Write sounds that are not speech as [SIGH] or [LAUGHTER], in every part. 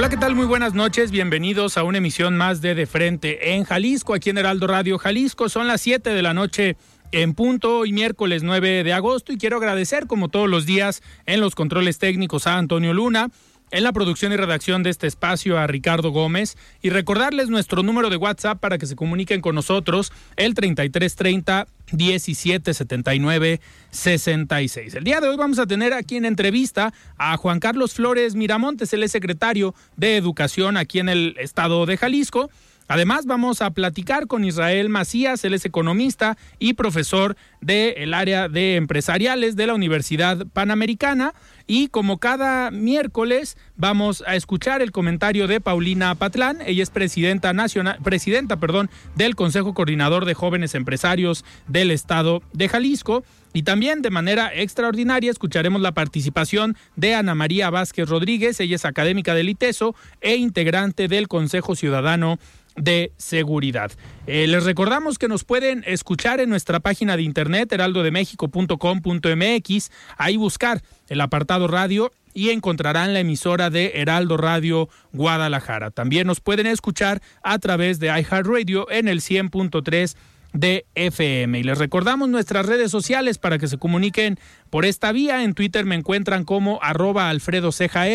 Hola, ¿qué tal? Muy buenas noches. Bienvenidos a una emisión más de De Frente en Jalisco, aquí en Heraldo Radio Jalisco. Son las 7 de la noche en punto hoy miércoles 9 de agosto y quiero agradecer como todos los días en los controles técnicos a Antonio Luna, en la producción y redacción de este espacio a Ricardo Gómez y recordarles nuestro número de WhatsApp para que se comuniquen con nosotros, el 3330 1779 66. El día de hoy vamos a tener aquí en entrevista a Juan Carlos Flores Miramontes, el secretario de Educación aquí en el estado de Jalisco. Además, vamos a platicar con Israel Macías, él es economista y profesor del área de empresariales de la Universidad Panamericana. Y como cada miércoles, vamos a escuchar el comentario de Paulina Patlán. Ella es presidenta nacional, presidenta, perdón, del Consejo Coordinador de Jóvenes Empresarios del Estado de Jalisco. Y también de manera extraordinaria escucharemos la participación de Ana María Vázquez Rodríguez, ella es académica del ITESO e integrante del Consejo Ciudadano de seguridad. Eh, les recordamos que nos pueden escuchar en nuestra página de internet heraldodemexico.com.mx, ahí buscar el apartado radio y encontrarán la emisora de Heraldo Radio Guadalajara. También nos pueden escuchar a través de iHeartRadio en el 100.3 de FM. Y les recordamos nuestras redes sociales para que se comuniquen por esta vía. En Twitter me encuentran como arroba Alfredo Ceja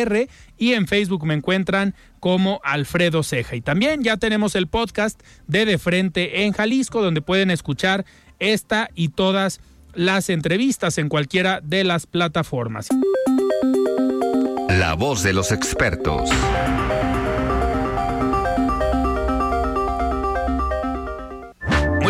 y en Facebook me encuentran como Alfredo Ceja. Y también ya tenemos el podcast de De Frente en Jalisco, donde pueden escuchar esta y todas las entrevistas en cualquiera de las plataformas. La voz de los expertos.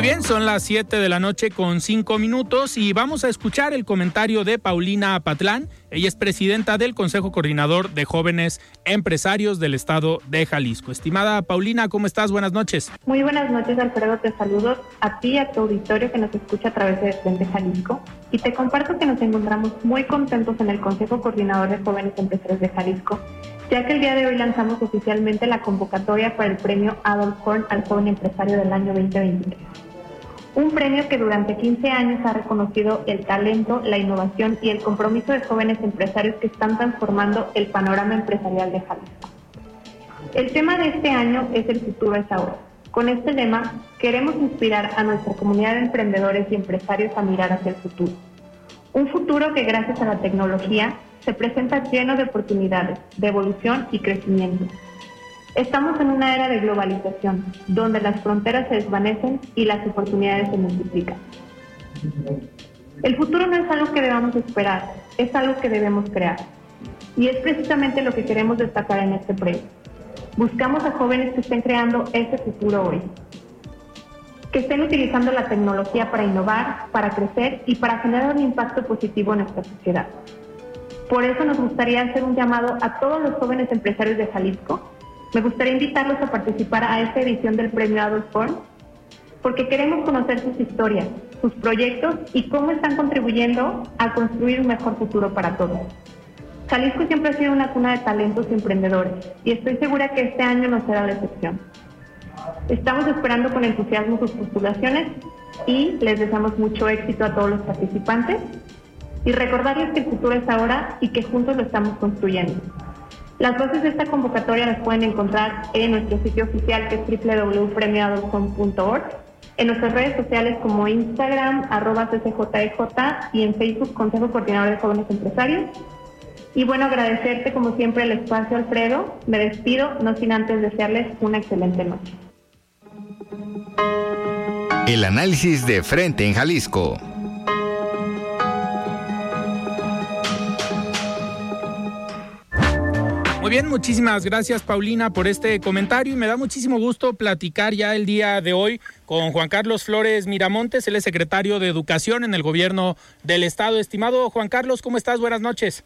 Bien, son las 7 de la noche con 5 minutos y vamos a escuchar el comentario de Paulina Apatlán. Ella es presidenta del Consejo Coordinador de Jóvenes Empresarios del Estado de Jalisco. Estimada Paulina, ¿cómo estás? Buenas noches. Muy buenas noches, Alfredo. Te saludo a ti y a tu auditorio que nos escucha a través de Frente Jalisco. Y te comparto que nos encontramos muy contentos en el Consejo Coordinador de Jóvenes Empresarios de Jalisco ya que el día de hoy lanzamos oficialmente la convocatoria para el premio Adolf Horn al joven empresario del año 2023 un premio que durante 15 años ha reconocido el talento, la innovación y el compromiso de jóvenes empresarios que están transformando el panorama empresarial de Jalisco. El tema de este año es El futuro es ahora. Con este lema queremos inspirar a nuestra comunidad de emprendedores y empresarios a mirar hacia el futuro. Un futuro que gracias a la tecnología se presenta lleno de oportunidades, de evolución y crecimiento Estamos en una era de globalización, donde las fronteras se desvanecen y las oportunidades se multiplican. El futuro no es algo que debamos esperar, es algo que debemos crear. Y es precisamente lo que queremos destacar en este premio. Buscamos a jóvenes que estén creando ese futuro hoy, que estén utilizando la tecnología para innovar, para crecer y para generar un impacto positivo en nuestra sociedad. Por eso nos gustaría hacer un llamado a todos los jóvenes empresarios de Jalisco me gustaría invitarlos a participar a esta edición del Premio Horn porque queremos conocer sus historias, sus proyectos y cómo están contribuyendo a construir un mejor futuro para todos. Jalisco siempre ha sido una cuna de talentos y emprendedores y estoy segura que este año no será la excepción. Estamos esperando con entusiasmo sus postulaciones y les deseamos mucho éxito a todos los participantes y recordarles que el futuro es ahora y que juntos lo estamos construyendo. Las bases de esta convocatoria las pueden encontrar en nuestro sitio oficial que es www.premioadolfon.org En nuestras redes sociales como Instagram, arroba CCJEJ y en Facebook Consejo Coordinador de Jóvenes Empresarios. Y bueno, agradecerte como siempre el espacio, Alfredo. Me despido, no sin antes desearles una excelente noche. El análisis de frente en Jalisco. Muy bien, muchísimas gracias Paulina por este comentario y me da muchísimo gusto platicar ya el día de hoy con Juan Carlos Flores Miramontes, él es secretario de Educación en el gobierno del estado. Estimado Juan Carlos, ¿cómo estás? Buenas noches.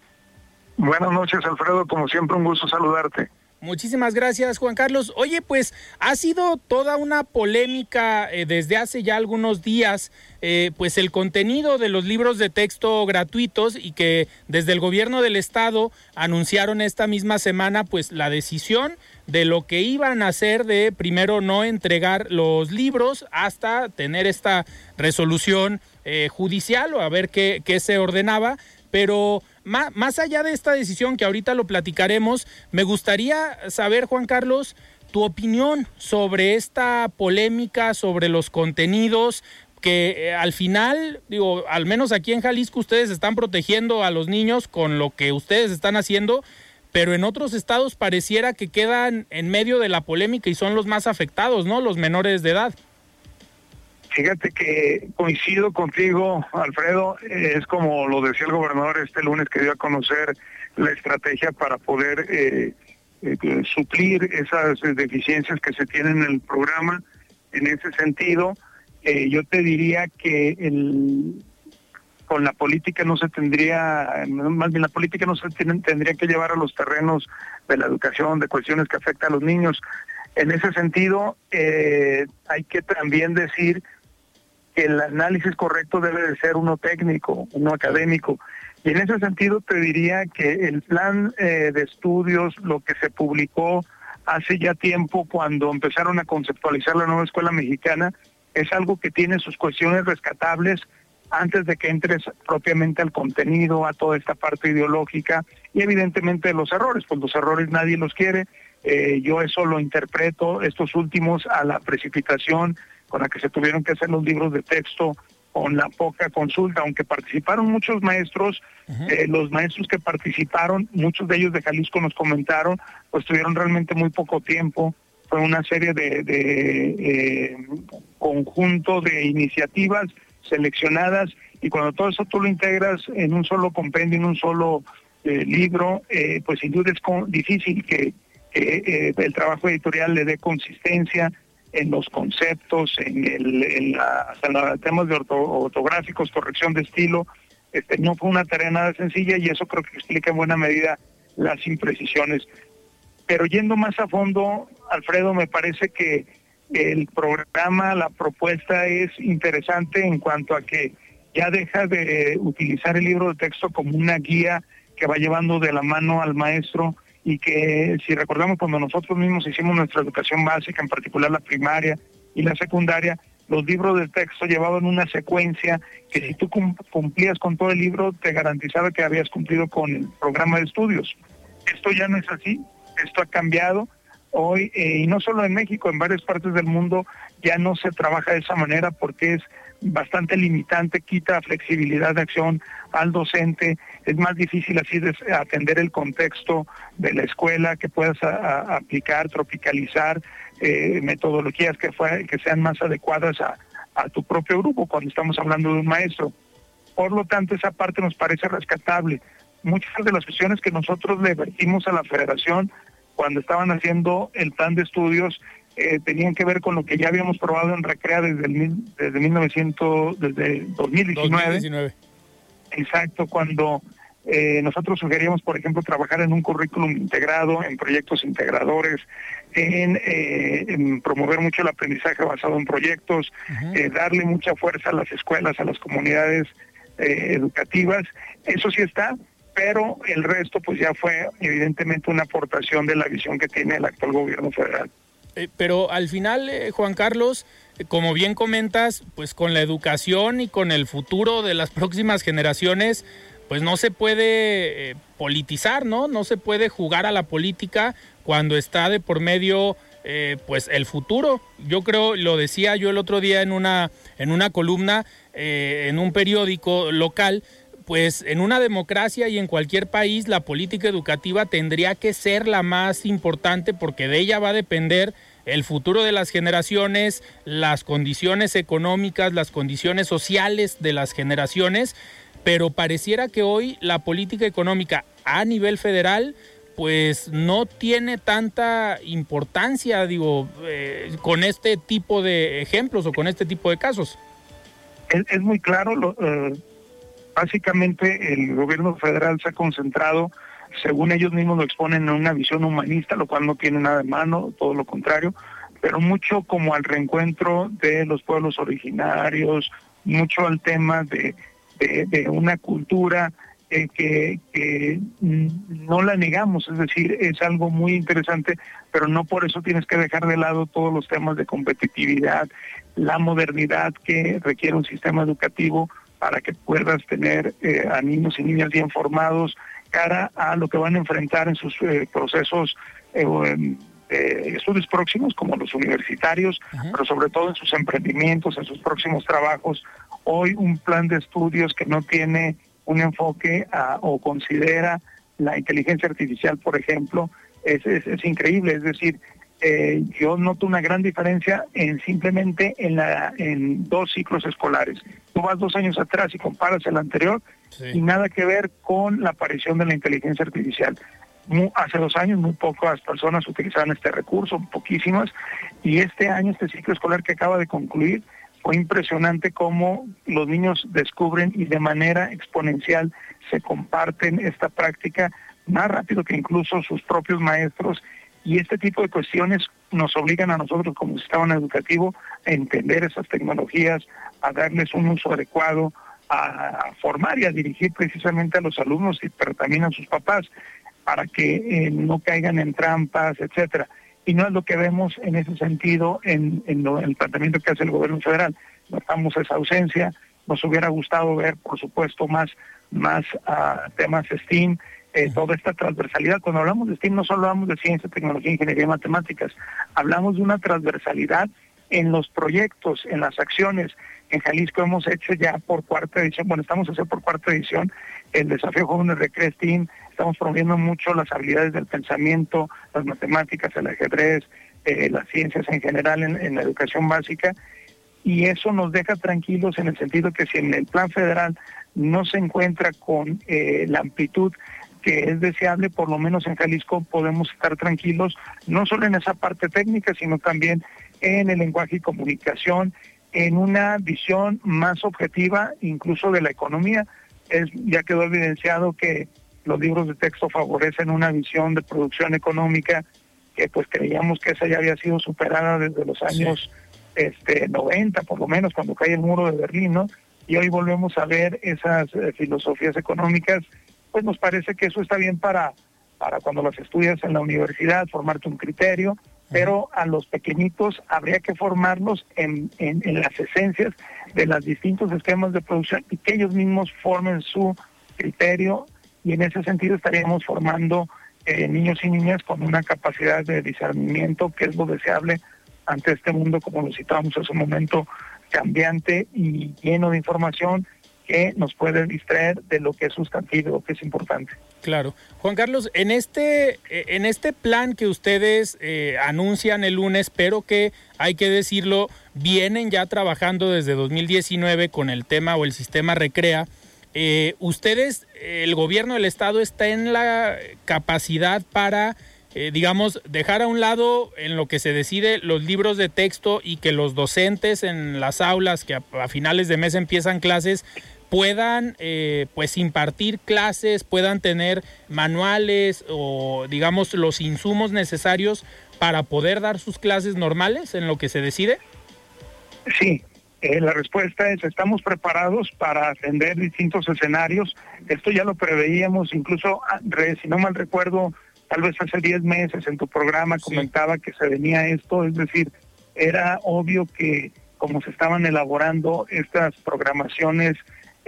Buenas noches Alfredo, como siempre un gusto saludarte. Muchísimas gracias, Juan Carlos. Oye, pues ha sido toda una polémica eh, desde hace ya algunos días, eh, pues el contenido de los libros de texto gratuitos y que desde el gobierno del estado anunciaron esta misma semana, pues la decisión de lo que iban a hacer de primero no entregar los libros hasta tener esta resolución eh, judicial o a ver qué, qué se ordenaba, pero más, allá de esta decisión que ahorita lo platicaremos, me gustaría saber, Juan Carlos, tu opinión sobre esta polémica, sobre los contenidos que eh, al final, digo, al menos aquí en Jalisco ustedes están protegiendo a los niños con lo que ustedes están haciendo, pero en otros estados pareciera que quedan en medio de la polémica y son los más afectados, ¿no? Los menores de edad. Fíjate que coincido contigo, Alfredo, es como lo decía el gobernador este lunes que dio a conocer la estrategia para poder eh, eh, suplir esas deficiencias que se tienen en el programa. En ese sentido, eh, yo te diría que con la política no se tendría, más bien la política no se tendría que llevar a los terrenos de la educación, de cuestiones que afectan a los niños. En ese sentido, hay que también decir el análisis correcto debe de ser uno técnico, uno académico. Y en ese sentido te diría que el plan eh, de estudios, lo que se publicó hace ya tiempo cuando empezaron a conceptualizar la nueva escuela mexicana, es algo que tiene sus cuestiones rescatables antes de que entres propiamente al contenido, a toda esta parte ideológica y evidentemente los errores, pues los errores nadie los quiere. Eh, yo eso lo interpreto, estos últimos, a la precipitación con la que se tuvieron que hacer los libros de texto con la poca consulta, aunque participaron muchos maestros, eh, los maestros que participaron, muchos de ellos de Jalisco nos comentaron, pues tuvieron realmente muy poco tiempo, fue una serie de, de eh, conjunto de iniciativas seleccionadas y cuando todo eso tú lo integras en un solo compendio, en un solo eh, libro, pues sin duda es difícil que el trabajo editorial le dé consistencia, en los conceptos, en el, hasta los temas de ortográficos, corrección de estilo. Este, no fue una tarea nada sencilla y eso creo que explica en buena medida las imprecisiones. Pero yendo más a fondo, Alfredo, me parece que el programa, la propuesta es interesante en cuanto a que ya deja de utilizar el libro de texto como una guía que va llevando de la mano al maestro y que si recordamos cuando nosotros mismos hicimos nuestra educación básica, en particular la primaria y la secundaria, los libros de texto llevaban una secuencia que si tú cumplías con todo el libro te garantizaba que habías cumplido con el programa de estudios. Esto ya no es así, esto ha cambiado. Hoy, eh, y no solo en México, en varias partes del mundo ya no se trabaja de esa manera porque es bastante limitante, quita flexibilidad de acción al docente, es más difícil así de atender el contexto de la escuela, que puedas aplicar, tropicalizar eh, metodologías que, que sean más adecuadas a, a tu propio grupo cuando estamos hablando de un maestro. Por lo tanto, esa parte nos parece rescatable. Muchas de las cuestiones que nosotros le vertimos a la federación cuando estaban haciendo el plan de estudios eh, tenían que ver con lo que ya habíamos probado en Recrea desde el desde 1900 desde 2019. Exacto, cuando eh, nosotros sugeríamos, por ejemplo, trabajar en un currículum integrado, en proyectos integradores, en, eh, promover mucho el aprendizaje basado en proyectos, darle mucha fuerza a las escuelas, a las comunidades educativas. Eso sí está, pero el resto pues ya fue evidentemente una aportación de la visión que tiene el actual gobierno federal. Eh, pero al final, eh, Juan Carlos, eh, como bien comentas, pues con la educación y con el futuro de las próximas generaciones, pues no se puede politizar, ¿no? No se puede jugar a la política cuando está de por medio pues el futuro. Yo creo, lo decía yo el otro día en una, en una columna, eh, en un periódico local, pues en una democracia y en cualquier país la política educativa tendría que ser la más importante porque de ella va a depender el futuro de las generaciones, las condiciones económicas, las condiciones sociales de las generaciones, pero pareciera que hoy la política económica a nivel federal pues no tiene tanta importancia, digo, eh, con este tipo de ejemplos o con este tipo de casos. Es, muy claro, lo, eh, básicamente el gobierno federal se ha concentrado, según ellos mismos lo exponen, en una visión humanista, lo cual no tiene nada de mano, todo lo contrario, pero mucho como al reencuentro de los pueblos originarios, mucho al tema de, una cultura eh, que, no la negamos, es decir, es algo muy interesante, pero no por eso tienes que dejar de lado todos los temas de competitividad, la modernidad que requiere un sistema educativo para que puedas tener eh, a niños y niñas bien formados cara a lo que van a enfrentar en sus eh, procesos eh, estudios próximos, como los universitarios, pero sobre todo en sus emprendimientos, en sus próximos trabajos. Hoy un plan de estudios que no tiene un enfoque o considera la inteligencia artificial, por ejemplo, es, es, increíble. Es decir, eh, yo noto una gran diferencia en simplemente en, la, en dos ciclos escolares. Tú vas dos años atrás y comparas el anterior y nada que ver con la aparición de la inteligencia artificial. hace dos años muy pocas personas utilizaban este recurso, poquísimas, y este año, este ciclo escolar que acaba de concluir, fue impresionante cómo los niños descubren y de manera exponencial se comparten esta práctica más rápido que incluso sus propios maestros y este tipo de cuestiones nos obligan a nosotros como sistema educativo a entender esas tecnologías, a darles un uso adecuado, a formar y a dirigir precisamente a los alumnos, pero también a sus papás, para que eh, no caigan en trampas, etcétera y no es lo que vemos en ese sentido en, el planteamiento que hace el gobierno federal. Notamos esa ausencia, nos hubiera gustado ver, por supuesto, más, más uh, temas STEAM, eh, toda esta transversalidad. Cuando hablamos de STEAM no solo hablamos de ciencia, tecnología, ingeniería y matemáticas, hablamos de una transversalidad en los proyectos, en las acciones. En Jalisco hemos hecho ya por cuarta edición, bueno, estamos haciendo por cuarta edición el desafío jóvenes de STEAM, estamos promoviendo mucho las habilidades del pensamiento, las matemáticas, el ajedrez, eh, las ciencias en general en, la educación básica, y eso nos deja tranquilos en el sentido que si en el plan federal no se encuentra con eh, la amplitud que es deseable, por lo menos en Jalisco podemos estar tranquilos, no solo en esa parte técnica, sino también en el lenguaje y comunicación, en una visión más objetiva incluso de la economía. Es, ya quedó evidenciado que los libros de texto favorecen una visión de producción económica que pues creíamos que esa ya había sido superada desde los años este 90 por lo menos cuando cae el muro de Berlín, ¿no? Y hoy volvemos a ver esas eh, filosofías económicas, pues nos parece que eso está bien para para cuando las estudias en la universidad, formarte un criterio, pero a los pequeñitos habría que formarlos en, en, en, las esencias de los distintos esquemas de producción y que ellos mismos formen su criterio y en ese sentido estaríamos formando eh, niños y niñas con una capacidad de discernimiento que es lo deseable ante este mundo, como lo citábamos hace un momento, cambiante y lleno de información que nos puede distraer de lo que es sustantivo, que es importante. Claro. Juan Carlos, en este, eh, en este plan que ustedes eh, anuncian el lunes, pero que hay que decirlo, vienen ya trabajando desde 2019 con el tema o el sistema Recrea, eh, ustedes, el gobierno del estado está en la capacidad para, digamos, dejar a un lado en lo que se decide los libros de texto y que los docentes en las aulas que a, finales de mes empiezan clases puedan eh, pues impartir clases, puedan tener manuales o digamos los insumos necesarios para poder dar sus clases normales en lo que se decide? Sí, eh, la respuesta es, estamos preparados para atender distintos escenarios. Esto ya lo preveíamos, incluso, ah, si no mal recuerdo, tal vez hace 10 meses en tu programa comentaba que se venía esto, es decir, era obvio que como se estaban elaborando estas programaciones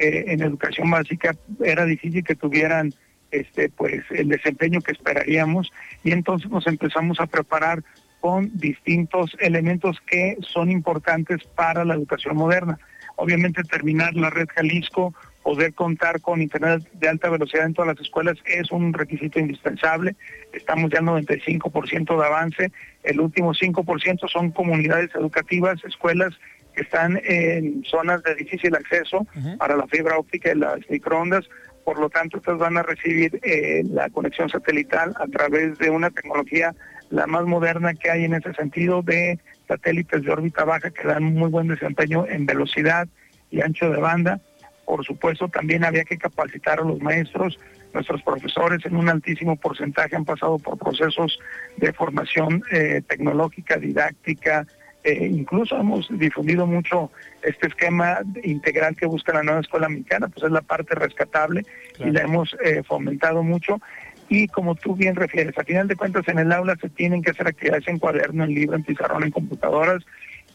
eh, en educación básica, era difícil que tuvieran este pues el desempeño que esperaríamos y entonces nos empezamos a preparar con distintos elementos que son importantes para la educación moderna. Obviamente terminar la red Jalisco, poder contar con Internet de alta velocidad en todas las escuelas es un requisito indispensable. Estamos ya en 95% de avance. El último 5% son comunidades educativas, escuelas que están en zonas de difícil acceso para la fibra óptica y las microondas. Por lo tanto, estas van a recibir eh, la conexión satelital a través de una tecnología la más moderna que hay en ese sentido de satélites de órbita baja que dan muy buen desempeño en velocidad y ancho de banda. Por supuesto, también había que capacitar a los maestros. Nuestros profesores en un altísimo porcentaje han pasado por procesos de formación eh, tecnológica, didáctica, eh, incluso hemos difundido mucho este esquema integral que busca la nueva escuela mexicana, pues es la parte rescatable y la hemos eh, fomentado mucho. Y como tú bien refieres, a final de cuentas en el aula se tienen que hacer actividades en cuaderno, en libro, en pizarrón, en computadoras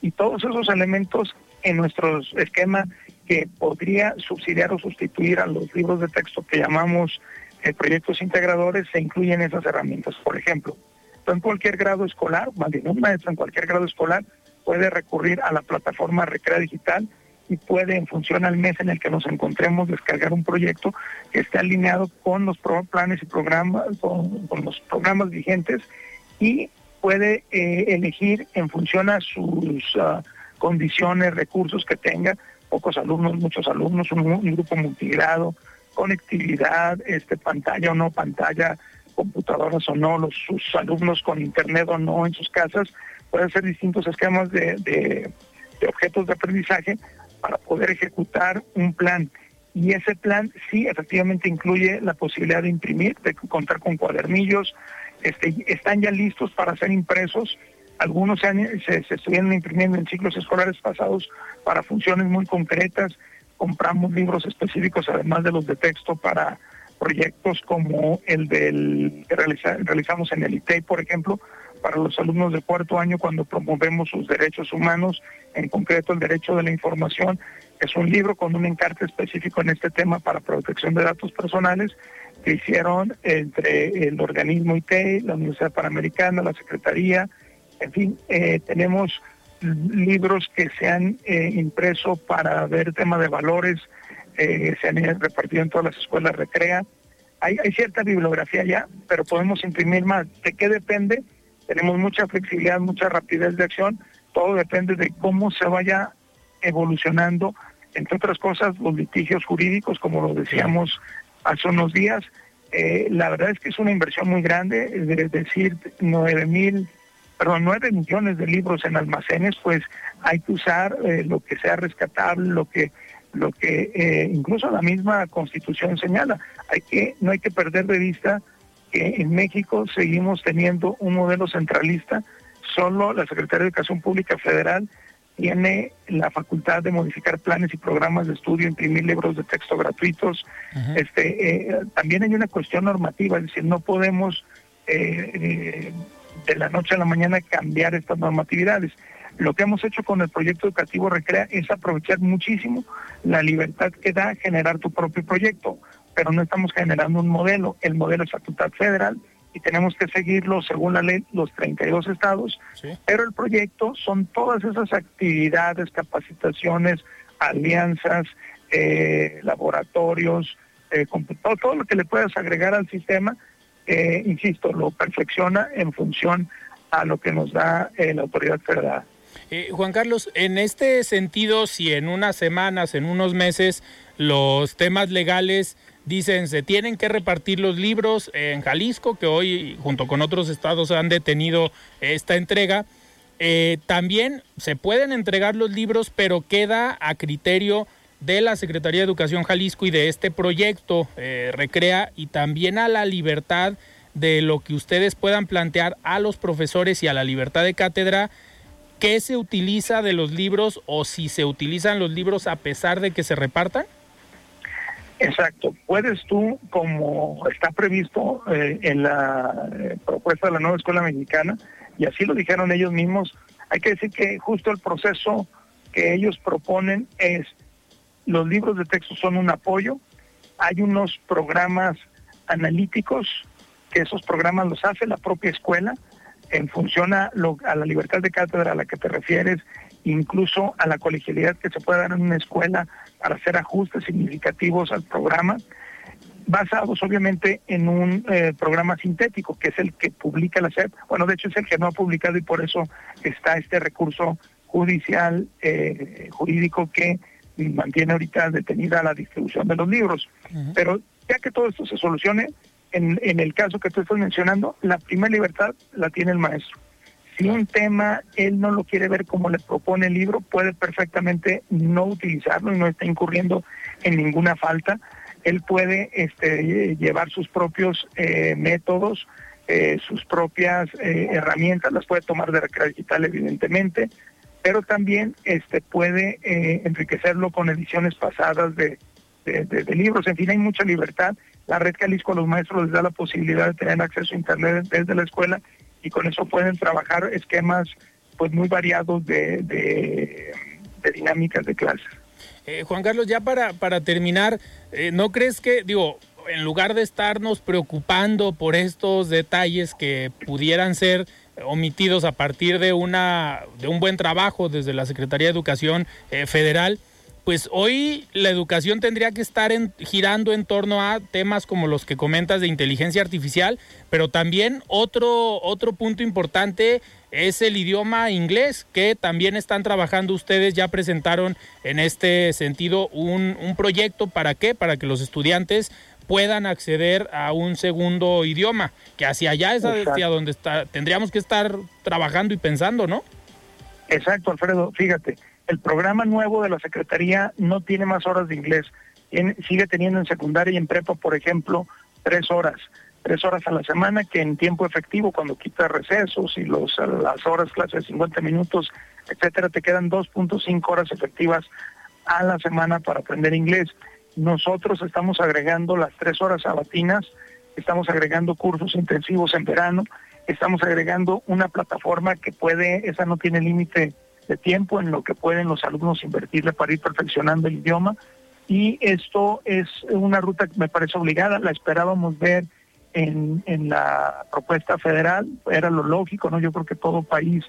y todos esos elementos en nuestro esquema que podría subsidiar o sustituir a los libros de texto que llamamos eh, proyectos integradores se incluyen esas herramientas. Por ejemplo, en cualquier grado escolar, bien un maestro en cualquier grado escolar puede recurrir a la plataforma Recrea Digital y puede, en función al mes en el que nos encontremos, descargar un proyecto que esté alineado con los planes y programas, con, los programas vigentes y puede eh, elegir en función a sus ah, condiciones, recursos que tenga, pocos alumnos, muchos alumnos, un, grupo multigrado, conectividad, este pantalla o no pantalla, computadoras o no, los, sus alumnos con internet o no en sus casas, pueden ser distintos esquemas de, de, objetos de aprendizaje para poder ejecutar un plan. Y ese plan sí efectivamente incluye la posibilidad de imprimir, de contar con cuadernillos, este, están ya listos para ser impresos. Algunos se, se estuvieron imprimiendo en ciclos escolares pasados para funciones muy concretas. Compramos libros específicos, además de los de texto, para proyectos como el del que realizamos en el ITEI, por ejemplo, para los alumnos de cuarto año cuando promovemos sus derechos humanos, en concreto el derecho de la información. Es un libro con un encarte específico en este tema para protección de datos personales que hicieron entre el organismo ITEI, la Universidad Panamericana, la Secretaría, en fin, eh, tenemos libros que se han eh, impreso para ver tema de valores, eh, se han repartido en todas las escuelas recrea. Hay, cierta bibliografía ya, pero podemos imprimir más. ¿De qué depende? Tenemos mucha flexibilidad, mucha rapidez de acción. Todo depende de cómo se vaya evolucionando, entre otras cosas, los litigios jurídicos, como lo decíamos hace unos días. Eh, la verdad es que es una inversión muy grande, es decir, nueve mil, perdón, nueve millones de libros en almacenes, pues hay que usar eh, lo que sea rescatable, lo que lo que eh, incluso la misma constitución señala. Hay que, no hay que perder de vista que en México seguimos teniendo un modelo centralista, solo la Secretaría de Educación Pública Federal tiene la facultad de modificar planes y programas de estudio, imprimir libros de texto gratuitos. Este, eh, también hay una cuestión normativa, es decir, no podemos eh, de la noche a la mañana cambiar estas normatividades. Lo que hemos hecho con el proyecto educativo Recrea es aprovechar muchísimo la libertad que da generar tu propio proyecto, pero no estamos generando un modelo. El modelo es facultad federal y tenemos que seguirlo según la ley los 32 estados, pero el proyecto son todas esas actividades, capacitaciones, alianzas, eh, laboratorios, eh, todo, todo, lo que le puedas agregar al sistema, eh, insisto, lo perfecciona en función a lo que nos da la autoridad federal. Eh, Juan Carlos, en este sentido, si en unas semanas, en unos meses, los temas legales dicen se tienen que repartir los libros en Jalisco, que hoy junto con otros estados han detenido esta entrega, eh, también se pueden entregar los libros, pero queda a criterio de la Secretaría de Educación Jalisco y de este proyecto eh, Recrea y también a la libertad de lo que ustedes puedan plantear a los profesores y a la libertad de cátedra qué se utiliza de los libros o si se utilizan los libros a pesar de que se repartan? Exacto. Puedes tú, como está previsto eh, en la eh, propuesta de la nueva escuela mexicana, y así lo dijeron ellos mismos, hay que decir que justo el proceso que ellos proponen es, los libros de texto son un apoyo, hay unos programas analíticos, que esos programas los hace la propia escuela, en función a, a la libertad de cátedra a la que te refieres, incluso a la colegialidad que se puede dar en una escuela para hacer ajustes significativos al programa, basados obviamente en un eh, programa sintético, que es el que publica la SEP. Bueno, de hecho es el que no ha publicado y por eso está este recurso judicial, eh, jurídico que mantiene ahorita detenida la distribución de los libros. Pero ya que todo esto se solucione, en, en el caso que tú estás mencionando, la primera libertad la tiene el maestro. Si un tema él no lo quiere ver como le propone el libro, puede perfectamente no utilizarlo y no está incurriendo en ninguna falta. Él puede este, llevar sus propios eh, métodos, eh, sus propias eh, herramientas, las puede tomar de recreo digital evidentemente, pero también este, puede enriquecerlo con ediciones pasadas de, de, libros. En fin, hay mucha libertad. La red Jalisco a los maestros les da la posibilidad de tener acceso a Internet desde la escuela y con eso pueden trabajar esquemas pues muy variados de, dinámicas de clases. Eh, Juan Carlos, ya para, para terminar, eh, ¿no crees que, digo, en lugar de estarnos preocupando por estos detalles que pudieran ser omitidos a partir de una de un buen trabajo desde la Secretaría de Educación eh, Federal, pues hoy la educación tendría que estar girando en torno a temas como los que comentas de inteligencia artificial, pero también otro, otro punto importante es el idioma inglés, que también están trabajando ustedes, ya presentaron en este sentido un, un proyecto para qué, para que los estudiantes puedan acceder a un segundo idioma, que hacia allá es hacia donde está, tendríamos que estar trabajando y pensando, ¿no? Exacto, Alfredo, fíjate el programa nuevo de la Secretaría no tiene más horas de inglés. sigue teniendo en secundaria y en prepa, por ejemplo, tres horas. Tres horas a la semana que en tiempo efectivo, cuando quitas recesos y las horas clases de 50 minutos, etcétera, te quedan 2.5 horas efectivas a la semana para aprender inglés. Nosotros estamos agregando las tres horas sabatinas, estamos agregando cursos intensivos en verano, estamos agregando una plataforma que puede, esa no tiene límite de tiempo en lo que pueden los alumnos invertirle para ir perfeccionando el idioma. Y esto es una ruta que me parece obligada, la esperábamos ver en, en la propuesta federal, era lo lógico, ¿no? Yo creo que todo país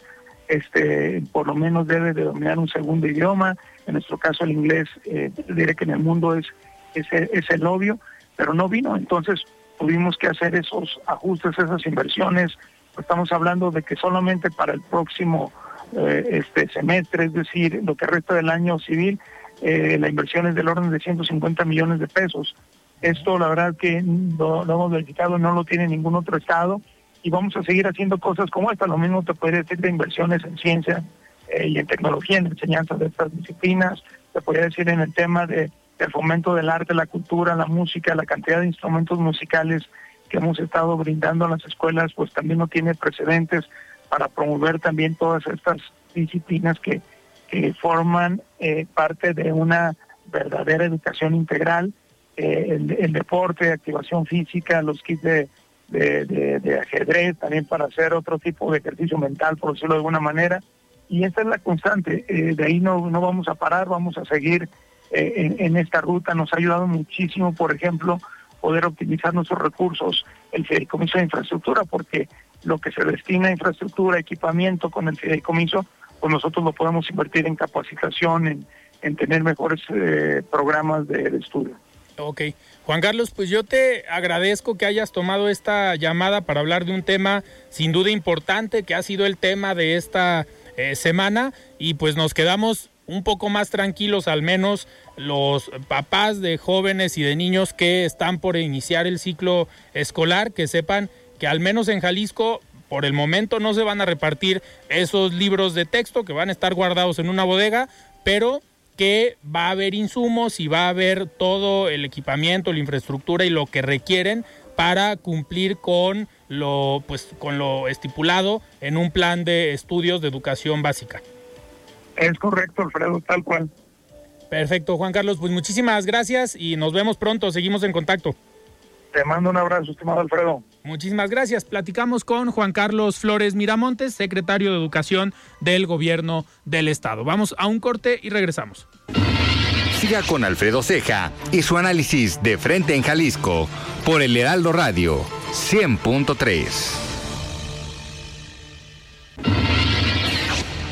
este, por lo menos debe de dominar un segundo idioma, en nuestro caso el inglés, eh, diré que en el mundo es, es, es el obvio, pero no vino, entonces tuvimos que hacer esos ajustes, esas inversiones, estamos hablando de que solamente para el próximo eh, este semestre, es decir, lo que resta del año civil, eh, la inversión es del orden de 150 millones de pesos. Esto la verdad que lo, hemos verificado, no lo tiene ningún otro estado y vamos a seguir haciendo cosas como esta. Lo mismo te podría decir de inversiones en ciencia eh, y en tecnología, en enseñanza de estas disciplinas. Te podría decir en el tema de, del fomento del arte, la cultura, la música, la cantidad de instrumentos musicales que hemos estado brindando a las escuelas, pues también no tiene precedentes para promover también todas estas disciplinas que, forman eh, parte de una verdadera educación integral, eh, el, deporte, activación física, los kits de, de, ajedrez, también para hacer otro tipo de ejercicio mental, por decirlo de alguna manera. Y esta es la constante, eh, de ahí no, no vamos a parar, vamos a seguir en, en, esta ruta. Nos ha ayudado muchísimo, por ejemplo, poder optimizar nuestros recursos, el fideicomiso de infraestructura, porque lo que se destina a infraestructura, equipamiento con el fideicomiso, pues nosotros lo podemos invertir en capacitación, en, en tener mejores eh, programas de, estudio. Ok. Juan Carlos, pues yo te agradezco que hayas tomado esta llamada para hablar de un tema sin duda importante, que ha sido el tema de esta eh, semana, y pues nos quedamos un poco más tranquilos, al menos los papás de jóvenes y de niños que están por iniciar el ciclo escolar, que sepan que al menos en Jalisco por el momento no se van a repartir esos libros de texto que van a estar guardados en una bodega, pero que va a haber insumos y va a haber todo el equipamiento, la infraestructura y lo que requieren para cumplir con lo pues con lo estipulado en un plan de estudios de educación básica. Es correcto, Alfredo, tal cual. Perfecto, Juan Carlos, pues muchísimas gracias y nos vemos pronto, seguimos en contacto. Te mando un abrazo, estimado Alfredo. Muchísimas gracias. Platicamos con Juan Carlos Flores Miramontes, secretario de Educación del Gobierno del Estado. Vamos a un corte y regresamos. Siga con Alfredo Ceja y su análisis de frente en Jalisco por el Heraldo Radio 100.3.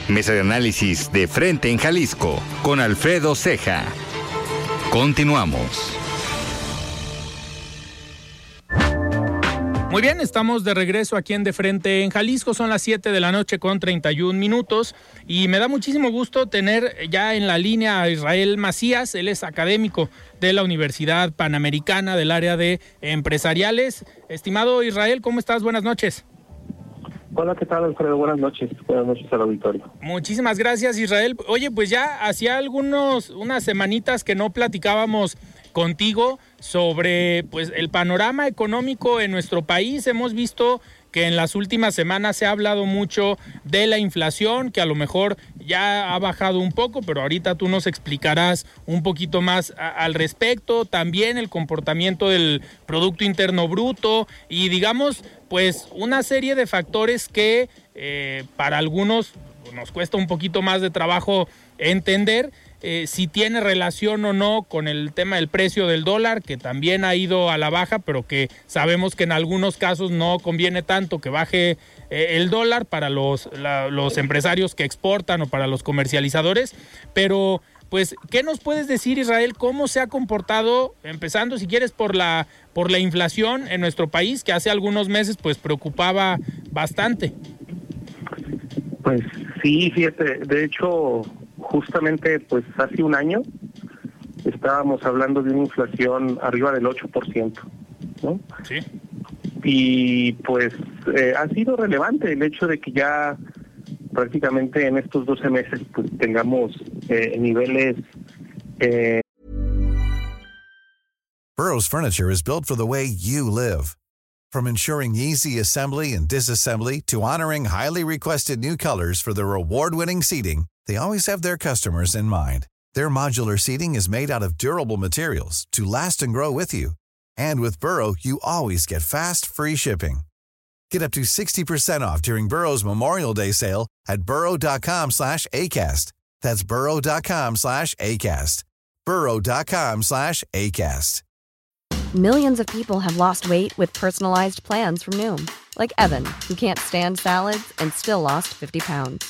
Mesa de análisis de frente en Jalisco con Alfredo Ceja. Continuamos. Muy bien, estamos de regreso aquí en De Frente en Jalisco. Son las 7 de la noche con 31 minutos y me da muchísimo gusto tener ya en la línea a Israel Macías. Él es académico de la Universidad Panamericana del área de empresariales. Estimado Israel, ¿cómo estás? Buenas noches. Hola, ¿qué tal, Alfredo? Buenas noches. Buenas noches al auditorio. Muchísimas gracias, Israel. Oye, pues ya hacía algunos, unas semanitas que no platicábamos contigo sobre pues el panorama económico en nuestro país. Hemos visto que en las últimas semanas se ha hablado mucho de la inflación, que a lo mejor ya ha bajado un poco, pero ahorita tú nos explicarás un poquito más al respecto. También el comportamiento del Producto Interno Bruto y digamos pues una serie de factores que eh, para algunos nos cuesta un poquito más de trabajo entender eh, si tiene relación o no con el tema del precio del dólar, que también ha ido a la baja, pero que sabemos que en algunos casos no conviene tanto que baje eh, el dólar para los, los empresarios que exportan o para los comercializadores. Pero, pues, ¿qué nos puedes decir, Israel? ¿Cómo se ha comportado, empezando, si quieres, por la por la inflación en nuestro país, que hace algunos meses pues preocupaba bastante. Pues sí, fíjate, de hecho, justamente pues hace un año estábamos hablando de una inflación arriba del 8%, ¿no? Sí. Y pues eh, ha sido relevante el hecho de que ya prácticamente en estos 12 meses pues tengamos eh, niveles eh, Burroughs Furniture is built for the way you live. From ensuring easy assembly and disassembly to honoring highly requested new colors for their award-winning seating, they always have their customers in mind. Their modular seating is made out of durable materials to last and grow with you. And with Burrow, you always get fast, free shipping. Get up to 60% off during Burrow's Memorial Day sale at burrow.com slash ACAST. That's burrow.com slash ACAST. burrow.com slash ACAST. Millions of people have lost weight with personalized plans from Noom, like Evan, who can't stand salads and still lost 50 pounds.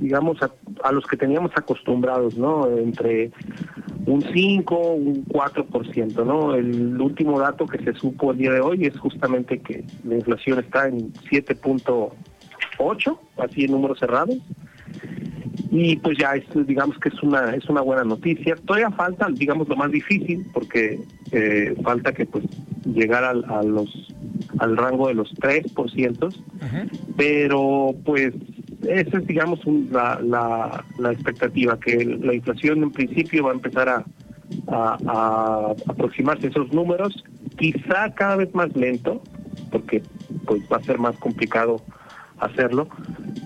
digamos, a, los que teníamos acostumbrados, ¿no? Entre un 5, un 4%, ¿no? El último dato que se supo el día de hoy es justamente que la inflación está en 7.8, así en números cerrados. Y pues ya es, digamos que es una es una buena noticia. Todavía falta, digamos, lo más difícil, porque eh, falta que pues llegar al, a los al rango de los 3%, pero pues esa es, digamos, la, la, la, expectativa, que la inflación en principio va a empezar a, a, aproximarse a esos números, quizá cada vez más lento, porque pues va a ser más complicado hacerlo,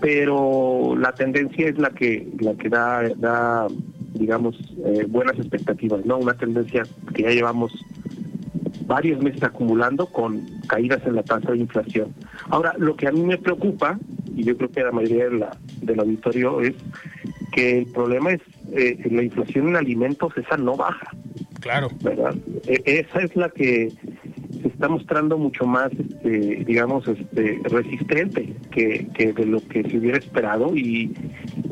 pero la tendencia es la que la que da, da digamos, eh, buenas expectativas, ¿no? Una tendencia que ya llevamos varios meses acumulando con caídas en la tasa de inflación. Ahora, lo que a mí me preocupa, y yo creo que la mayoría de la, del auditorio, es que el problema es eh, la inflación en alimentos, esa no baja. Claro. ¿Verdad? E, esa es la que se está mostrando mucho más, este, digamos, este, resistente que, que de lo que se hubiera esperado y,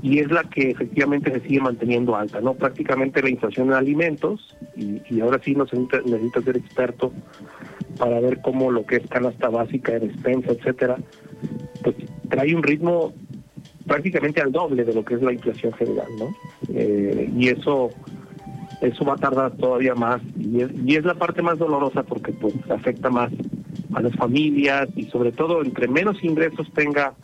y es la que efectivamente se sigue manteniendo alta, ¿no? Prácticamente la inflación en alimentos, y, ahora sí nos necesita, ser experto para ver cómo lo que es canasta básica de despensa, etcétera, pues trae un ritmo prácticamente al doble de lo que es la inflación general, ¿no? Eh, y eso eso va a tardar todavía más y es, y es la parte más dolorosa porque pues afecta más a las familias y sobre todo entre menos ingresos tenga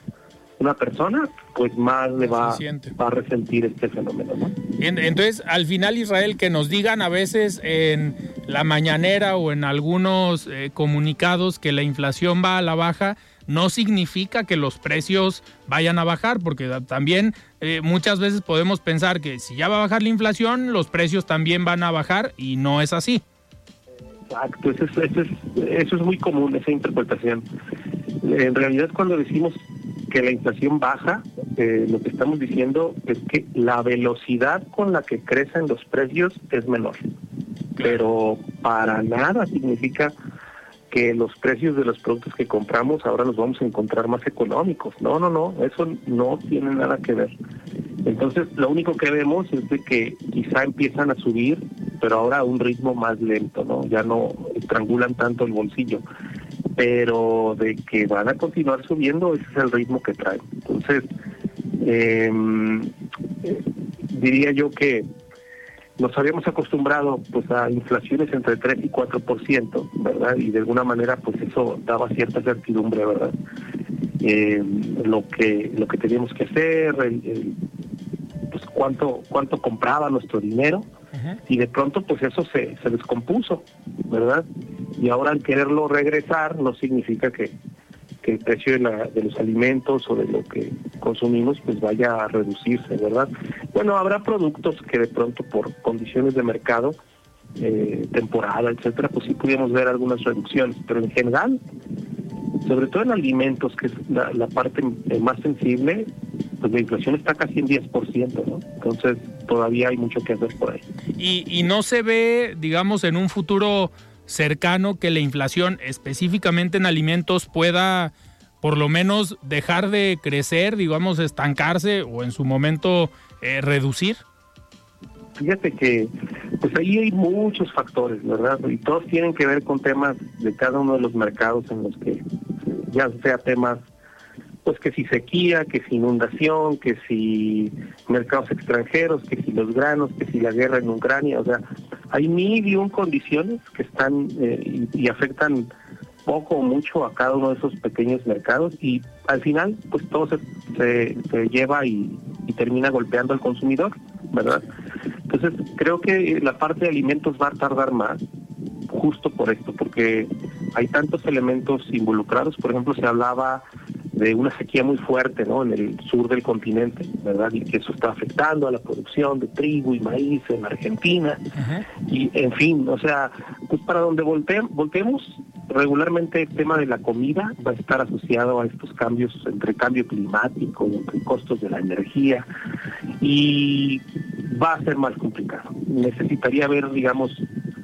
una persona, pues más le va, va, a resentir este fenómeno. ¿no? Entonces, al final, Israel, que nos digan a veces en la mañanera o en algunos eh, comunicados que la inflación va a la baja, no significa que los precios vayan a bajar, porque también eh, muchas veces podemos pensar que si ya va a bajar la inflación, los precios también van a bajar y no es así. Exacto, eso es, eso es, muy común, esa interpretación. En realidad cuando decimos que la inflación baja, eh, lo que estamos diciendo es que la velocidad con la que crecen los precios es menor. Pero para nada significa que los precios de los productos que compramos ahora los vamos a encontrar más económicos. No, no, no, eso no tiene nada que ver. Entonces, lo único que vemos es de que quizá empiezan a subir, pero ahora a un ritmo más lento, ¿no? Ya no estrangulan tanto el bolsillo. Pero de que van a continuar subiendo, ese es el ritmo que traen. Entonces, em, diría yo que nos habíamos acostumbrado pues a inflaciones entre 3 y 4%, ¿verdad? Y de alguna manera pues eso daba cierta certidumbre, ¿verdad? Eh, lo que lo que teníamos que hacer, pues cuánto cuánto compraba nuestro dinero y de pronto pues eso se, se descompuso, ¿verdad? Y ahora al quererlo regresar no significa que, el precio de, los alimentos o de lo que consumimos pues vaya a reducirse, ¿verdad? Bueno, habrá productos que de pronto por condiciones de mercado, eh, temporada, etcétera, pues sí pudiéramos ver algunas reducciones, pero en general, sobre todo en alimentos, que es la, parte eh, más sensible, pues la inflación está casi en 10%, ¿no? Entonces todavía hay mucho que hacer por ahí. Y, y no se ve, digamos, en un futuro cercano que la inflación específicamente en alimentos pueda por lo menos dejar de crecer, digamos, estancarse o en su momento eh, reducir? Fíjate que pues ahí hay muchos factores, ¿verdad? Y todos tienen que ver con temas de cada uno de los mercados en los que ya sea temas pues que si sequía, que si inundación, que si mercados extranjeros, que si los granos, que si la guerra en Ucrania, o sea, hay mil y un condiciones que están eh, y, afectan poco o mucho a cada uno de esos pequeños mercados y al final pues todo se, se, lleva y, y, termina golpeando al consumidor, ¿verdad? Entonces creo que la parte de alimentos va a tardar más justo por esto, porque hay tantos elementos involucrados, por ejemplo se hablaba de una sequía muy fuerte ¿no? en el sur del continente, ¿verdad? Y que eso está afectando a la producción de trigo y maíz en Argentina. Y, en fin, o sea, pues para donde volteemos, regularmente el tema de la comida va a estar asociado a estos cambios entre cambio climático, entre costos de la energía, y va a ser más complicado. Necesitaría ver, digamos,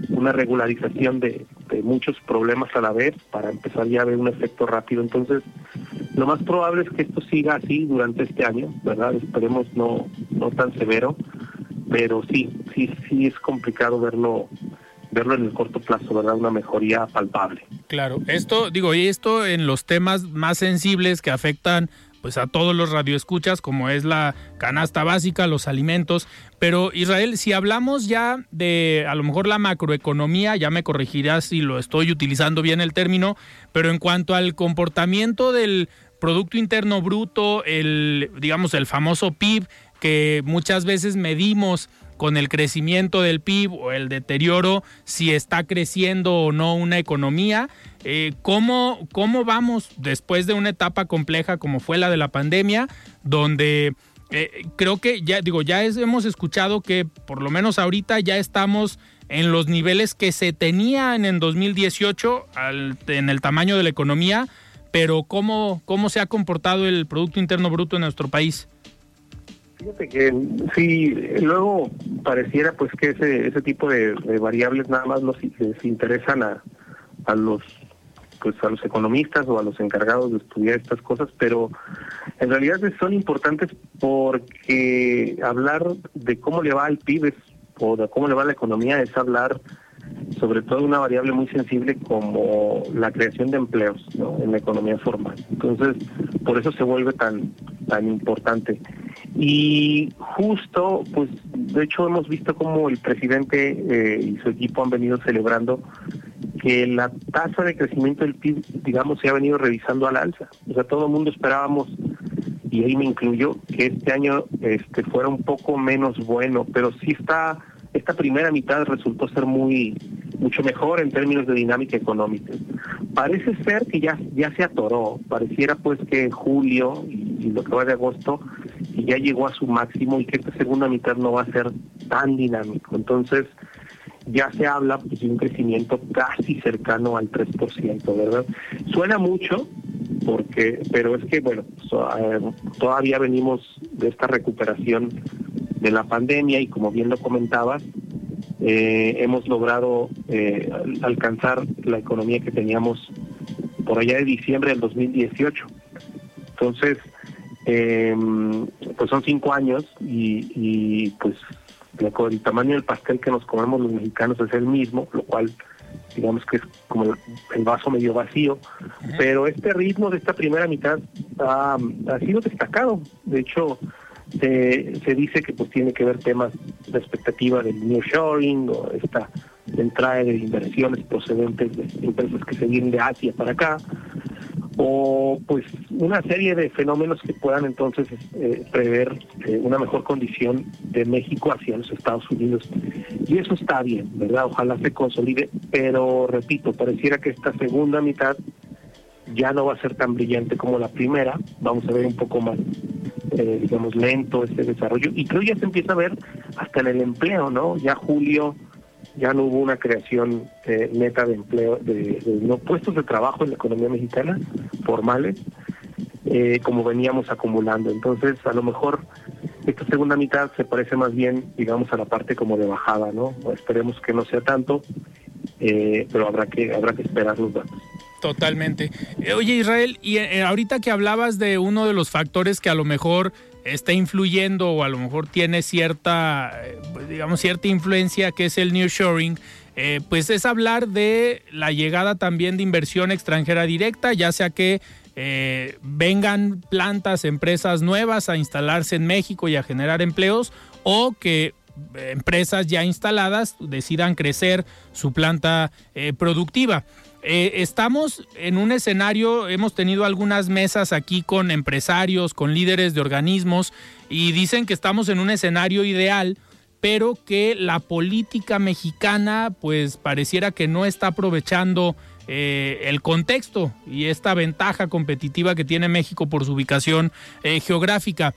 una regularización de, de muchos problemas a la vez para empezar ya a ver un efecto rápido. Entonces, lo más probable es que esto siga así durante este año, ¿verdad? Esperemos no, no tan severo, pero sí, sí, sí es complicado verlo verlo en el corto plazo, ¿verdad? Una mejoría palpable. Claro, esto, digo, y esto en los temas más sensibles que afectan pues a todos los radioescuchas, como es la canasta básica, los alimentos. Pero Israel, si hablamos ya de a lo mejor la macroeconomía, ya me corregirás si lo estoy utilizando bien el término, pero en cuanto al comportamiento del Producto Interno Bruto, el digamos el famoso PIB que muchas veces medimos con el crecimiento del PIB o el deterioro, si está creciendo o no una economía. Eh, ¿cómo, ¿Cómo vamos después de una etapa compleja como fue la de la pandemia, donde eh, creo que ya digo, ya hemos escuchado que por lo menos ahorita ya estamos en los niveles que se tenían en 2018 en el tamaño de la economía, pero ¿cómo, ¿cómo se ha comportado el Producto Interno Bruto en nuestro país? Fíjate que sí, luego pareciera pues que ese, ese tipo de, variables nada más nos les interesan a, a los pues a los economistas o a los encargados de estudiar estas cosas, pero en realidad son importantes porque hablar de cómo le va al PIB o de cómo le va a la economía es hablar sobre todo una variable muy sensible como la creación de empleos en la economía formal. Entonces, por eso se vuelve tan, tan importante. Y justo, pues, de hecho hemos visto cómo el presidente eh, y su equipo han venido celebrando que la tasa de crecimiento del PIB, digamos, se ha venido revisando al alza. O sea, todo el mundo esperábamos, y ahí me incluyo, que este año este, fuera un poco menos bueno, pero sí está esta primera mitad resultó ser muy mucho mejor en términos de dinámica económica. parece ser que ya, ya se atoró, pareciera pues que julio y, lo que va de agosto ya llegó a su máximo y que esta segunda mitad no va a ser tan dinámico. Entonces, ya se habla pues, de un crecimiento casi cercano al 3%, ¿verdad? Suena mucho, porque pero es que, bueno, todavía venimos de esta recuperación de la pandemia y como bien lo comentabas, eh, hemos logrado eh, alcanzar la economía que teníamos por allá de diciembre del 2018. Entonces, eh, pues son cinco años y, y pues el tamaño del pastel que nos comemos los mexicanos es el mismo, lo cual digamos que es como el vaso medio vacío, pero este ritmo de esta primera mitad ha, sido destacado. De hecho, se, dice que pues tiene que ver temas de expectativa del new shoring o esta entrada de inversiones procedentes de empresas que se vienen de Asia para acá, o pues una serie de fenómenos que puedan entonces eh, prever eh, una mejor condición de México hacia los Estados Unidos. Y eso está bien, ¿verdad? Ojalá se consolide, pero repito, pareciera que esta segunda mitad ya no va a ser tan brillante como la primera, vamos a ver un poco más, eh, digamos, lento este desarrollo, y creo ya se empieza a ver hasta en el empleo, ¿no? Ya julio ya no hubo una creación eh, neta de empleo, de, no puestos de trabajo en la economía mexicana, formales, eh, como veníamos acumulando. Entonces, a lo mejor esta segunda mitad se parece más bien, digamos, a la parte como de bajada, ¿no? Esperemos que no sea tanto, pero habrá que, habrá que esperar los datos. Totalmente. Oye, Israel, y ahorita que hablabas de uno de los factores que a lo mejor está influyendo o a lo mejor tiene cierta, eh, digamos, cierta influencia que es el nearshoring, eh, pues es hablar de la llegada también de inversión extranjera directa, ya sea que eh, vengan plantas, empresas nuevas a instalarse en México y a generar empleos o que empresas ya instaladas decidan crecer su planta productiva. Eh, estamos en un escenario, hemos tenido algunas mesas aquí con empresarios, con líderes de organismos y dicen que estamos en un escenario ideal, pero que la política mexicana pues pareciera que no está aprovechando eh, el contexto y esta ventaja competitiva que tiene México por su ubicación eh, geográfica.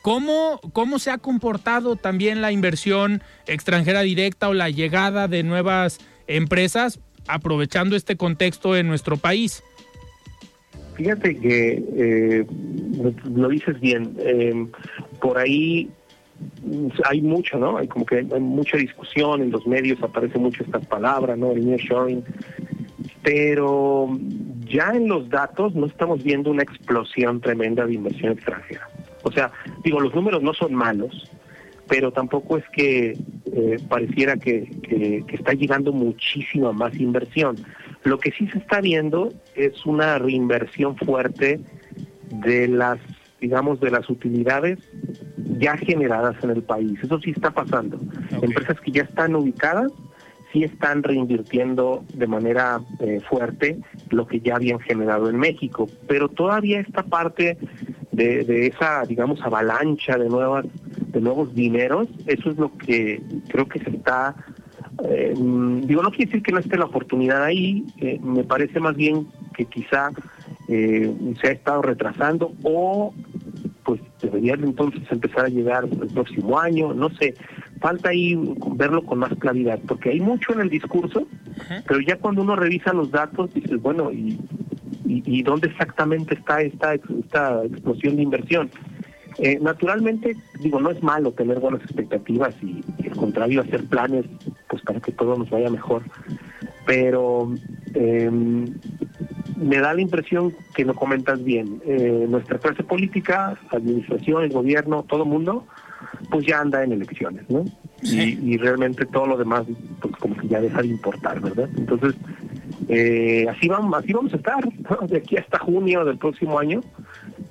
¿Cómo, ¿Cómo se ha comportado también la inversión extranjera directa o la llegada de nuevas empresas? Aprovechando este contexto en nuestro país? Fíjate que eh, lo dices bien. Eh, por ahí hay mucho, ¿no? Hay como que hay mucha discusión en los medios, aparece mucho esta palabra, ¿no? El nearshoring. Pero ya en los datos no estamos viendo una explosión tremenda de inversión extranjera. O sea, digo, los números no son malos, pero tampoco es que eh, pareciera que, está llegando muchísima más inversión. Lo que sí se está viendo es una reinversión fuerte de las, digamos, de las utilidades ya generadas en el país. Eso sí está pasando. Empresas que ya están ubicadas sí están reinvirtiendo de manera eh, fuerte lo que ya habían generado en México, pero todavía esta parte de, de esa, digamos, avalancha de nuevas de nuevos dineros, eso es lo que creo que se está, eh, digo, no quiere decir que no esté la oportunidad ahí, eh, me parece más bien que quizá eh, se ha estado retrasando o pues debería entonces empezar a llegar el próximo año, no sé, falta ahí verlo con más claridad, porque hay mucho en el discurso, pero ya cuando uno revisa los datos, dices, bueno, ¿y, y, dónde exactamente está esta, esta explosión de inversión? Eh, naturalmente, digo, no es malo tener buenas expectativas y, al contrario, hacer planes pues para que todo nos vaya mejor. Pero em, me da la impresión que lo comentas bien. Eh, nuestra clase política, administración, el gobierno, todo el mundo, pues ya anda en elecciones, ¿no? Y, realmente todo lo demás, pues como que ya deja de importar, ¿verdad? Entonces, eh, así vamos, así vamos a estar, de aquí hasta junio del próximo año.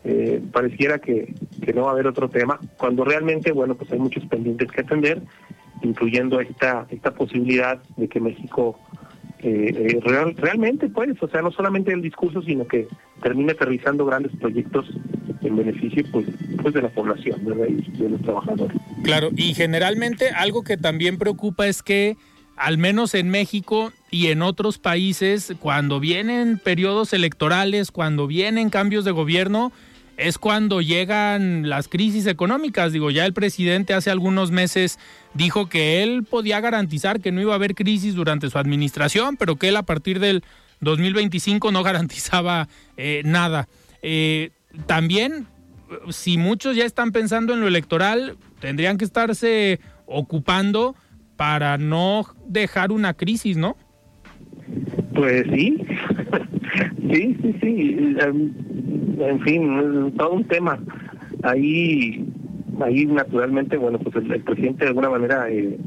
Eh, pareciera que, no va a haber otro tema, cuando realmente, bueno, pues hay muchos pendientes que atender, incluyendo esta, esta posibilidad de que México eh, eh realmente, pues, o sea, no solamente el discurso, sino que termine aterrizando grandes proyectos en beneficio pues, pues de la población, de los trabajadores. Claro, y generalmente algo que también preocupa es que al menos en México, y en otros países, cuando vienen periodos electorales, cuando vienen cambios de gobierno, es cuando llegan las crisis económicas. Digo, ya el presidente hace algunos meses dijo que él podía garantizar que no iba a haber crisis durante su administración, pero que él a partir del 2025 no [LAUGHS] garantizaba eh, nada. Eh, también, si muchos ya están pensando en lo electoral, tendrían que estarse ocupando para no dejar una crisis, ¿no? Pues sí, sí, sí, sí. Em, en fin, todo un tema. Ahí, ahí naturalmente, bueno, pues el, presidente de alguna manera eh,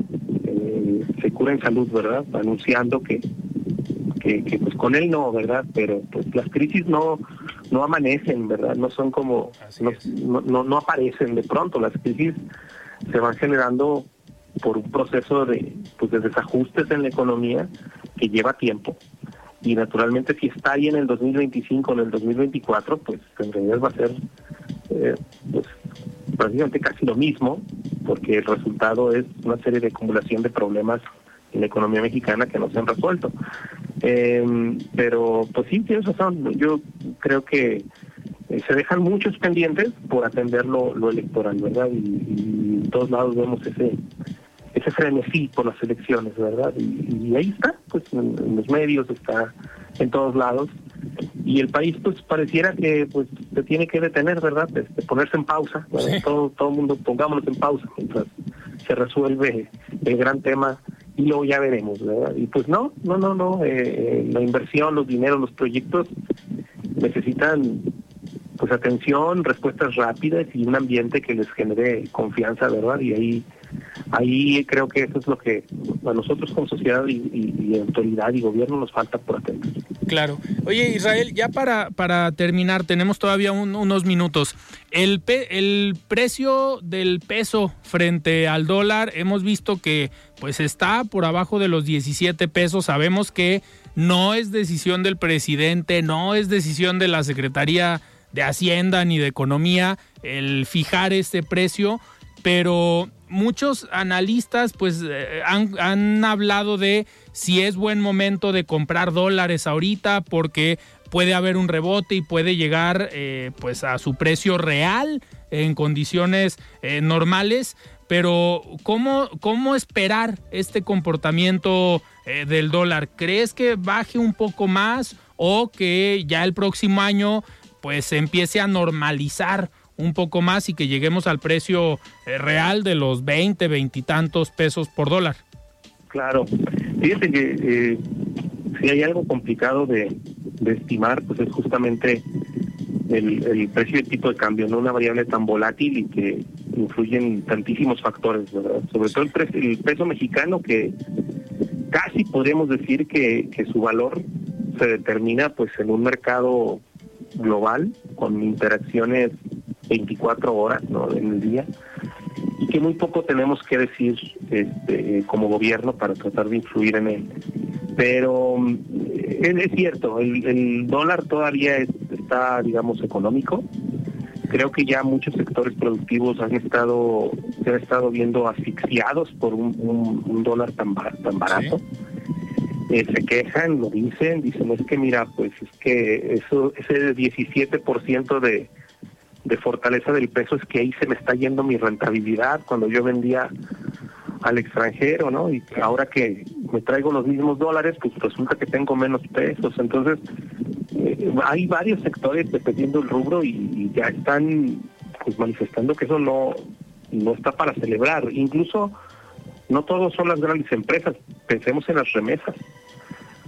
eh, se cura en salud, ¿verdad? Anunciando que, que, pues con él no, ¿verdad? Pero pues las crisis no no amanecen, ¿verdad? No son como, no, no, no aparecen de pronto, las crisis se van generando por un proceso de, pues, de desajustes en la economía que lleva tiempo. Y naturalmente si está ahí en el 2025 o en el 2024, pues en realidad va a ser eh, pues, prácticamente casi lo mismo, porque el resultado es una serie de acumulación de problemas en la economía mexicana que no se han resuelto. Eh, pero pues sí, tienes razón, yo creo que eh, se dejan muchos pendientes por atender lo, electoral, ¿verdad? Y, en todos lados vemos ese ese frenesí por las elecciones, ¿verdad? Y, ahí está, pues en, los medios, está en todos lados. Y el país, pues pareciera que pues se tiene que detener, ¿verdad? Este, ponerse en pausa, todo, todo el mundo pongámonos en pausa mientras se resuelve el gran tema y luego ya veremos, ¿verdad? Y pues no, no, no, no, eh, eh, la inversión, los dineros, los proyectos necesitan pues atención, respuestas rápidas y un ambiente que les genere confianza, ¿verdad? Y ahí ahí creo que eso es lo que a nosotros como sociedad y, autoridad y gobierno nos falta por atender. Claro. Oye, Israel, ya para, para terminar, tenemos todavía unos minutos. El, el precio del peso frente al dólar, hemos visto que pues está por abajo de los 17 pesos. Sabemos que no es decisión del presidente, no es decisión de la Secretaría de Hacienda ni de Economía el fijar este precio, pero muchos analistas pues eh, han, hablado de si es buen momento de comprar dólares ahorita porque puede haber un rebote y puede llegar eh, pues a su precio real en condiciones eh, normales. Pero ¿cómo, ¿cómo esperar este comportamiento del dólar? ¿Crees que baje un poco más o que ya el próximo año pues empiece a normalizar un poco más y que lleguemos al precio eh, real de los 20, 20 y tantos pesos por dólar. Claro, fíjate que eh, si hay algo complicado de, estimar, pues es justamente el, precio del tipo de cambio, no una variable tan volátil y que influyen tantísimos factores, ¿verdad? Sobre todo el, el peso mexicano que casi podríamos decir que, que su valor se determina pues en un mercado global con interacciones 24 horas ¿no? en el día y que muy poco tenemos que decir este, como gobierno para tratar de influir en él. Pero eh, es, cierto, el, dólar todavía está, digamos, económico. Creo que ya muchos sectores productivos han estado, se han estado viendo asfixiados por un, dólar tan, tan barato. Eh, se quejan, lo dicen, dicen, es que mira, pues es que eso ese 17% de, de fortaleza del peso es que ahí se me está yendo mi rentabilidad cuando yo vendía al extranjero, ¿no? Y ahora que me traigo los mismos dólares, pues resulta que tengo menos pesos. Entonces, eh, hay varios sectores dependiendo del rubro y, ya están pues manifestando que eso no, no está para celebrar. Incluso no todos son las grandes empresas, pensemos en las remesas.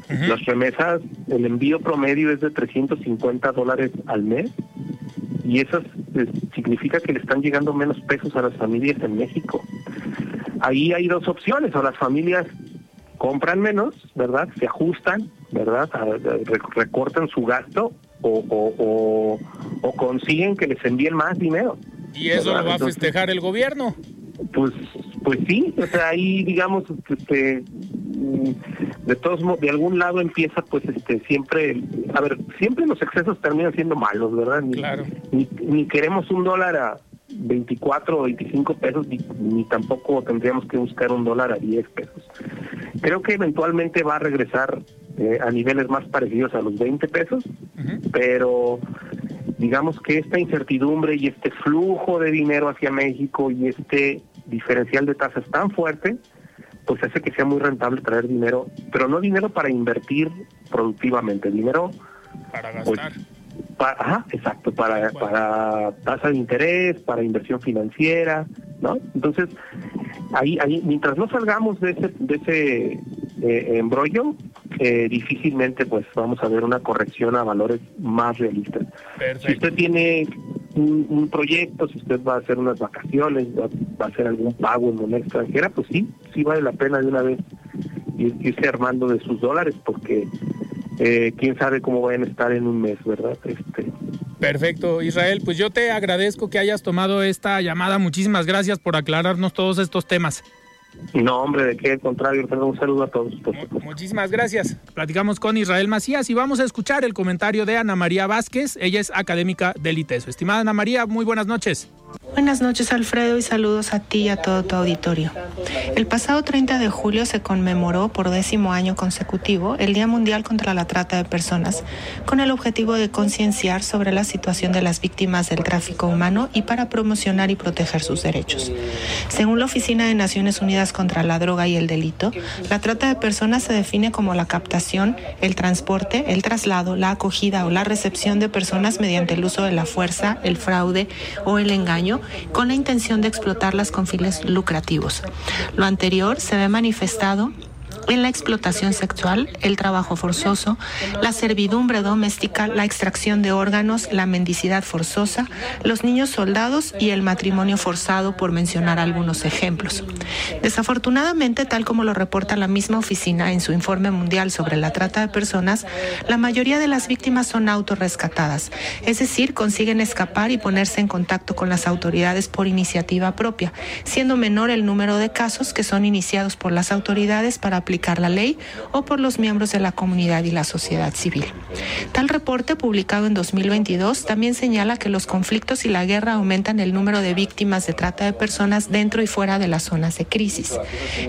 Las remesas, el envío promedio es de 350 dólares al mes y eso significa que le están llegando menos pesos a las familias en México. Ahí hay dos opciones, o las familias compran menos, ¿verdad? Se ajustan, ¿verdad? recortan su gasto o, o, consiguen que les envíen más dinero. ¿Y eso lo va a festejar el gobierno? Pues, pues sí, o sea, ahí digamos, este, de todos modos, de algún lado empieza pues este siempre, a ver, siempre los excesos terminan siendo malos, ¿verdad? Ni, claro. ni, queremos un dólar a 24 o 25 pesos, ni, tampoco tendríamos que buscar un dólar a 10 pesos. Creo que eventualmente va a regresar eh, a niveles más parecidos a los 20 pesos, pero digamos que esta incertidumbre y este flujo de dinero hacia México y este diferencial de tasas tan fuerte, pues hace que sea muy rentable traer dinero, pero no dinero para invertir productivamente, dinero para pues, gastar. pa- ajá, exacto, para, para tasa de interés, para inversión financiera, ¿no? Entonces, ahí, ahí mientras no salgamos de ese, de ese eh, embrollo, eh, difícilmente pues vamos a ver una corrección a valores más realistas. Si usted tiene un, un proyecto, si usted va a hacer unas vacaciones, va, va a hacer algún pago en moneda extranjera, pues sí, sí vale la pena de una vez ir- irse armando de sus dólares, porque eh, quién sabe cómo vayan a estar en un mes, ¿verdad? Este, Perfecto, Israel. Pues yo te agradezco que hayas tomado esta llamada. Muchísimas gracias por aclararnos todos estos temas. No, hombre, de qué, al contrario, un saludo a todos. Muchísimas gracias. Platicamos con Israel Macías y vamos a escuchar el comentario de Ana María Vázquez. Ella es académica del ITESO. Estimada Ana María, muy buenas noches. Buenas noches Alfredo y saludos a ti y a todo tu auditorio. El pasado 30 de julio se conmemoró por décimo año consecutivo el Día Mundial contra la Trata de Personas, con el objetivo de concienciar sobre la situación de las víctimas del tráfico humano y para promocionar y proteger sus derechos. Según la Oficina de Naciones Unidas contra la Droga y el Delito, la trata de personas se define como la captación, el transporte, el traslado, la acogida o la recepción de personas mediante el uso de la fuerza, el fraude o el engaño con la intención de explotarlas con fines lucrativos. Lo anterior se ve manifestado en la explotación sexual, el trabajo forzoso, la servidumbre doméstica, la extracción de órganos, la mendicidad forzosa, los niños soldados y el matrimonio forzado, por mencionar algunos ejemplos. Desafortunadamente, tal como lo reporta la misma oficina en su informe mundial sobre la trata de personas, la mayoría de las víctimas son autorrescatadas, es decir, consiguen escapar y ponerse en contacto con las autoridades por iniciativa propia, siendo menor el número de casos que son iniciados por las autoridades para aplicar la ley o por los miembros de la comunidad y la sociedad civil. Tal reporte publicado en 2022 también señala que los conflictos y la guerra aumentan el número de víctimas de trata de personas dentro y fuera de las zonas de crisis.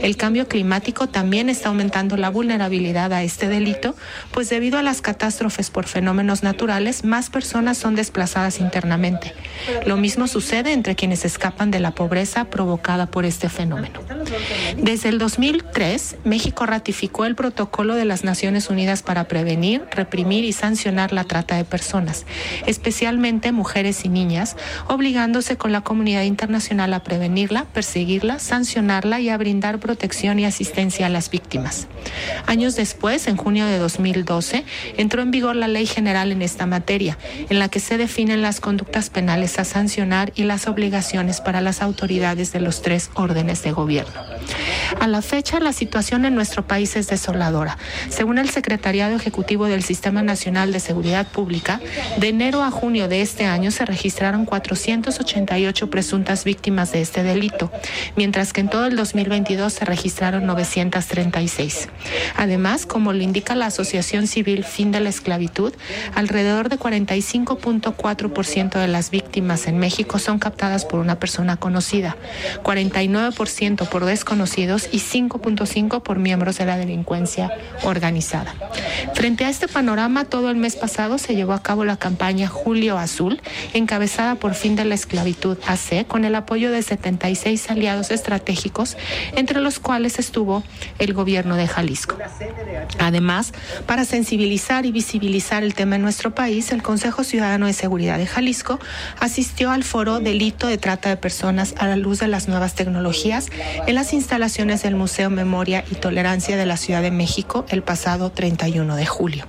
El cambio climático también está aumentando la vulnerabilidad a este delito, pues debido a las catástrofes por fenómenos naturales, más personas son desplazadas internamente. Lo mismo sucede entre quienes escapan de la pobreza provocada por este fenómeno. Desde el 2003, México ratificó el protocolo de las Naciones Unidas para prevenir, reprimir y sancionar la trata de personas, especialmente mujeres y niñas, obligándose con la comunidad internacional a prevenirla, perseguirla, sancionarla y a brindar protección y asistencia a las víctimas. Años después, en junio de 2012, entró en vigor la Ley General en esta materia, en la que se definen las conductas penales a sancionar y las obligaciones para las autoridades de los tres órdenes de gobierno. A la fecha, la situación en nuestro país es desoladora. Según el Secretariado Ejecutivo del Sistema Nacional de Seguridad Pública, de enero a junio de este año se registraron 488 presuntas víctimas de este delito, mientras que en todo el 2022 se registraron 936. Además, como lo indica la Asociación Civil Fin de la Esclavitud, alrededor de 45.4% de las víctimas en México son captadas por una persona conocida, 49% por desconocidos y 5.5% por miembros de la delincuencia organizada. Frente a este panorama, todo el mes pasado se llevó a cabo la campaña Julio Azul, encabezada por Fin de la Esclavitud AC, con el apoyo de 76 aliados estratégicos, entre los cuales estuvo el gobierno de Jalisco. Además, para sensibilizar y visibilizar el tema en nuestro país, el Consejo Ciudadano de Seguridad de Jalisco asistió al foro Delito de Trata de Personas a la luz de las nuevas tecnologías en las instalaciones del Museo Memoria y Tolerancia de la Ciudad de México el pasado 31 de julio.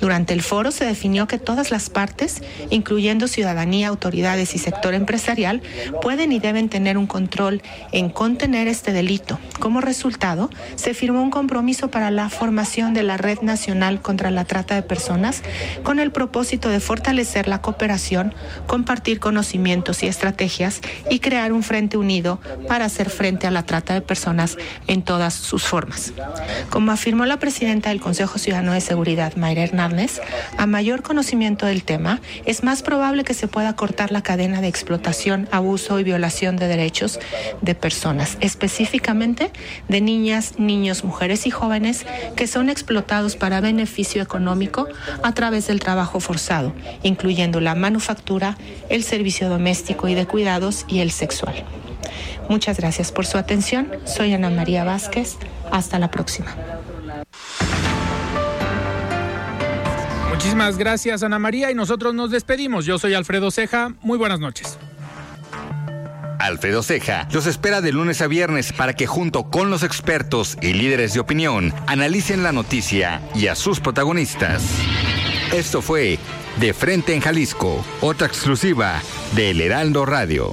Durante el foro se definió que todas las partes, incluyendo ciudadanía, autoridades y sector empresarial, pueden y deben tener un control en contener este delito. Como resultado, se firmó un compromiso para la formación de la Red Nacional contra la Trata de Personas con el propósito de fortalecer la cooperación, compartir conocimientos y estrategias y crear un frente unido para hacer frente a la trata de personas en todas sus formas. Como afirmó la presidenta del Consejo Ciudadano de Seguridad, Mayra Hernández, a mayor conocimiento del tema, es más probable que se pueda cortar la cadena de explotación, abuso y violación de derechos de personas, específicamente de niñas, niños, mujeres y jóvenes que son explotados para beneficio económico a través del trabajo forzado, incluyendo la manufactura, el servicio doméstico y de cuidados y el sexual. Muchas gracias por su atención. Soy Ana María Vázquez. Hasta la próxima. Muchísimas gracias Ana María y nosotros nos despedimos. Yo soy Alfredo Ceja. Muy buenas noches. Alfredo Ceja los espera de lunes a viernes para que junto con los expertos y líderes de opinión analicen la noticia y a sus protagonistas. Esto fue De Frente en Jalisco, otra exclusiva de El Heraldo Radio.